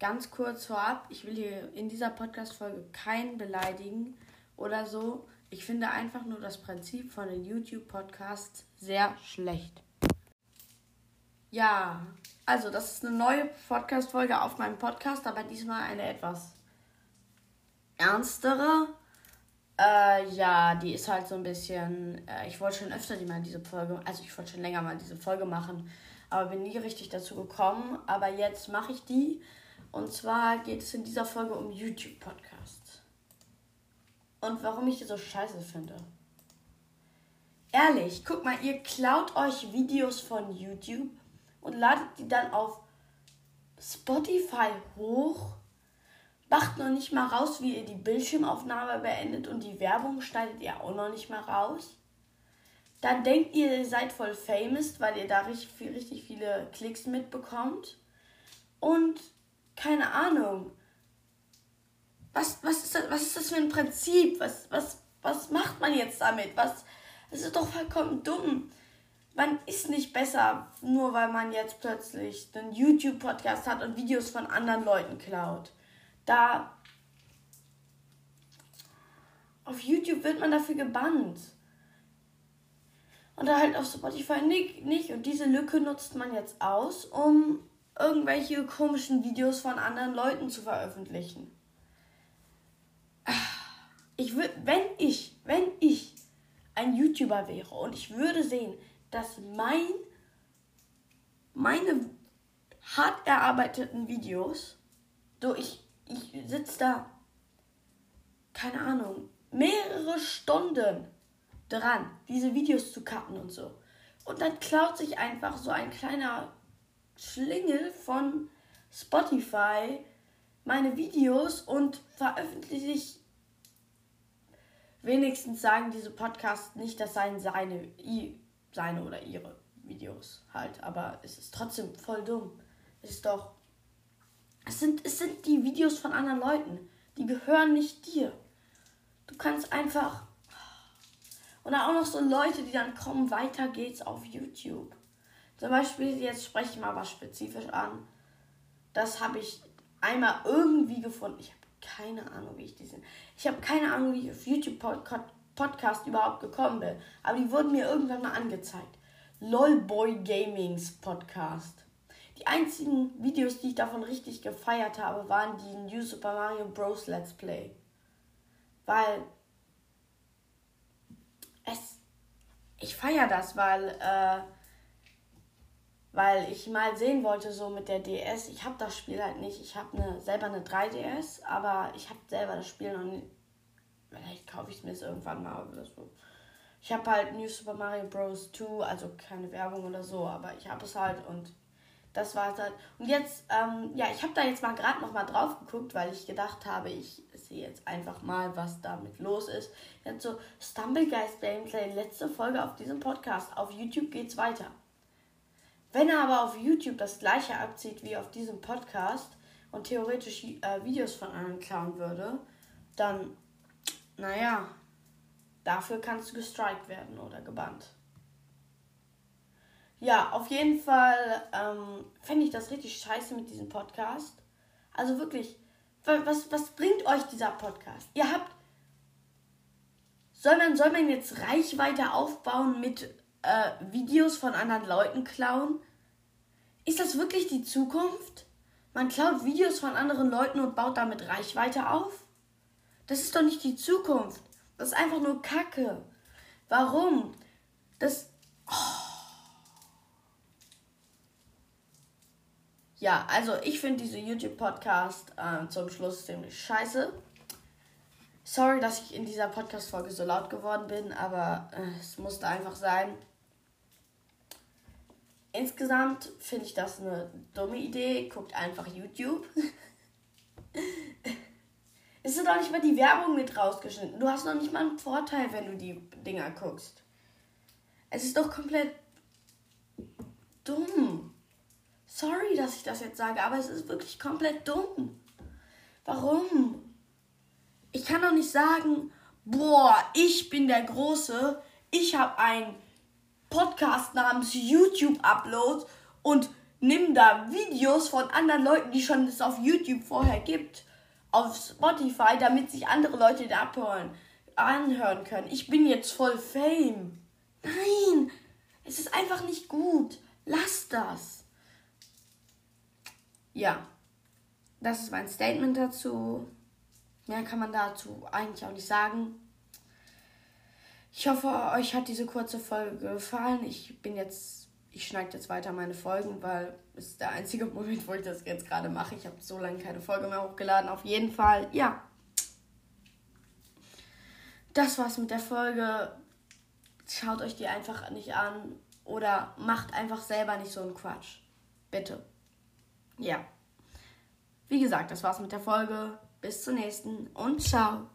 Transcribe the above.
ganz kurz vorab, ich will hier in dieser Podcast-Folge keinen beleidigen oder so. Ich finde einfach nur das Prinzip von den YouTube-Podcasts sehr schlecht. Ja, also das ist eine neue Podcast-Folge auf meinem Podcast, aber diesmal eine etwas ernstere. Äh, ja, die ist halt so ein bisschen. Äh, ich wollte schon öfter die mal diese Folge, also ich wollte schon länger mal diese Folge machen, aber bin nie richtig dazu gekommen. Aber jetzt mache ich die. Und zwar geht es in dieser Folge um YouTube-Podcasts. Und warum ich die so scheiße finde. Ehrlich, guck mal, ihr klaut euch Videos von YouTube und ladet die dann auf Spotify hoch. Macht noch nicht mal raus, wie ihr die Bildschirmaufnahme beendet und die Werbung schneidet ihr auch noch nicht mal raus. Dann denkt ihr, ihr seid voll famous, weil ihr da richtig, richtig viele Klicks mitbekommt. Und keine Ahnung. Was, was, ist das, was ist das für ein Prinzip? Was, was, was macht man jetzt damit? Was, das ist doch vollkommen dumm. Man ist nicht besser, nur weil man jetzt plötzlich einen YouTube-Podcast hat und Videos von anderen Leuten klaut. Da. Auf YouTube wird man dafür gebannt. Und da halt auf Spotify nicht. Und diese Lücke nutzt man jetzt aus, um irgendwelche komischen Videos von anderen Leuten zu veröffentlichen. Ich würde, wenn ich, wenn ich ein YouTuber wäre und ich würde sehen, dass mein, meine hart erarbeiteten Videos, so ich, ich sitze da, keine Ahnung, mehrere Stunden dran, diese Videos zu cutten und so. Und dann klaut sich einfach so ein kleiner Schlingel von Spotify meine Videos und veröffentliche ich. Wenigstens sagen diese Podcasts nicht, das seien seine, seine oder ihre Videos halt. Aber es ist trotzdem voll dumm. Es ist doch. Es sind, es sind die Videos von anderen Leuten. Die gehören nicht dir. Du kannst einfach. Und auch noch so Leute, die dann kommen, weiter geht's auf YouTube. Zum Beispiel, jetzt spreche ich mal was spezifisch an. Das habe ich einmal irgendwie gefunden. Ich habe keine Ahnung, wie ich diesen. Ich habe keine Ahnung, wie ich auf YouTube Podcast überhaupt gekommen bin. Aber die wurden mir irgendwann mal angezeigt. LOLBoy Gamings Podcast. Die einzigen Videos, die ich davon richtig gefeiert habe, waren die New Super Mario Bros. Let's Play. Weil es. Ich feiere das, weil äh, weil ich mal sehen wollte, so mit der DS. Ich habe das Spiel halt nicht. Ich habe eine, selber eine 3DS, aber ich habe selber das Spiel noch nicht. Vielleicht kaufe ich es mir jetzt irgendwann mal oder so. Ich habe halt New Super Mario Bros. 2, also keine Werbung oder so, aber ich habe es halt und das war es halt. Und jetzt, ähm, ja, ich habe da jetzt mal gerade noch mal drauf geguckt, weil ich gedacht habe, ich sehe jetzt einfach mal, was damit los ist. Jetzt so Stumblegeist Gameplay, letzte Folge auf diesem Podcast. Auf YouTube geht's weiter. Wenn er aber auf YouTube das gleiche abzieht wie auf diesem Podcast und theoretisch äh, Videos von anderen klauen würde, dann, naja, dafür kannst du gestrikt werden oder gebannt. Ja, auf jeden Fall ähm, fände ich das richtig scheiße mit diesem Podcast. Also wirklich, was, was bringt euch dieser Podcast? Ihr habt. Soll man, soll man jetzt Reichweite aufbauen mit äh, Videos von anderen Leuten klauen? Ist das wirklich die Zukunft? Man klaut Videos von anderen Leuten und baut damit Reichweite auf? Das ist doch nicht die Zukunft. Das ist einfach nur Kacke. Warum? Das. Oh. Ja, also ich finde diese YouTube-Podcast äh, zum Schluss ziemlich scheiße. Sorry, dass ich in dieser Podcast-Folge so laut geworden bin, aber äh, es musste einfach sein. Insgesamt finde ich das eine dumme Idee. Guckt einfach YouTube. es ist doch nicht mal die Werbung mit rausgeschnitten. Du hast noch nicht mal einen Vorteil, wenn du die Dinger guckst. Es ist doch komplett dumm. Sorry, dass ich das jetzt sage, aber es ist wirklich komplett dumm. Warum? Ich kann doch nicht sagen, boah, ich bin der Große, ich habe ein Podcast namens YouTube Uploads und nimm da Videos von anderen Leuten, die schon es auf YouTube vorher gibt, auf Spotify, damit sich andere Leute da abhören, anhören können. Ich bin jetzt voll Fame. Nein, es ist einfach nicht gut. Lass das. Ja, das ist mein Statement dazu. Mehr kann man dazu eigentlich auch nicht sagen. Ich hoffe, euch hat diese kurze Folge gefallen. Ich bin jetzt, ich schneide jetzt weiter meine Folgen, weil es ist der einzige Moment, wo ich das jetzt gerade mache. Ich habe so lange keine Folge mehr hochgeladen. Auf jeden Fall, ja. Das war's mit der Folge. Schaut euch die einfach nicht an oder macht einfach selber nicht so einen Quatsch. Bitte. Ja. Wie gesagt, das war's mit der Folge. Bis zur nächsten und ciao.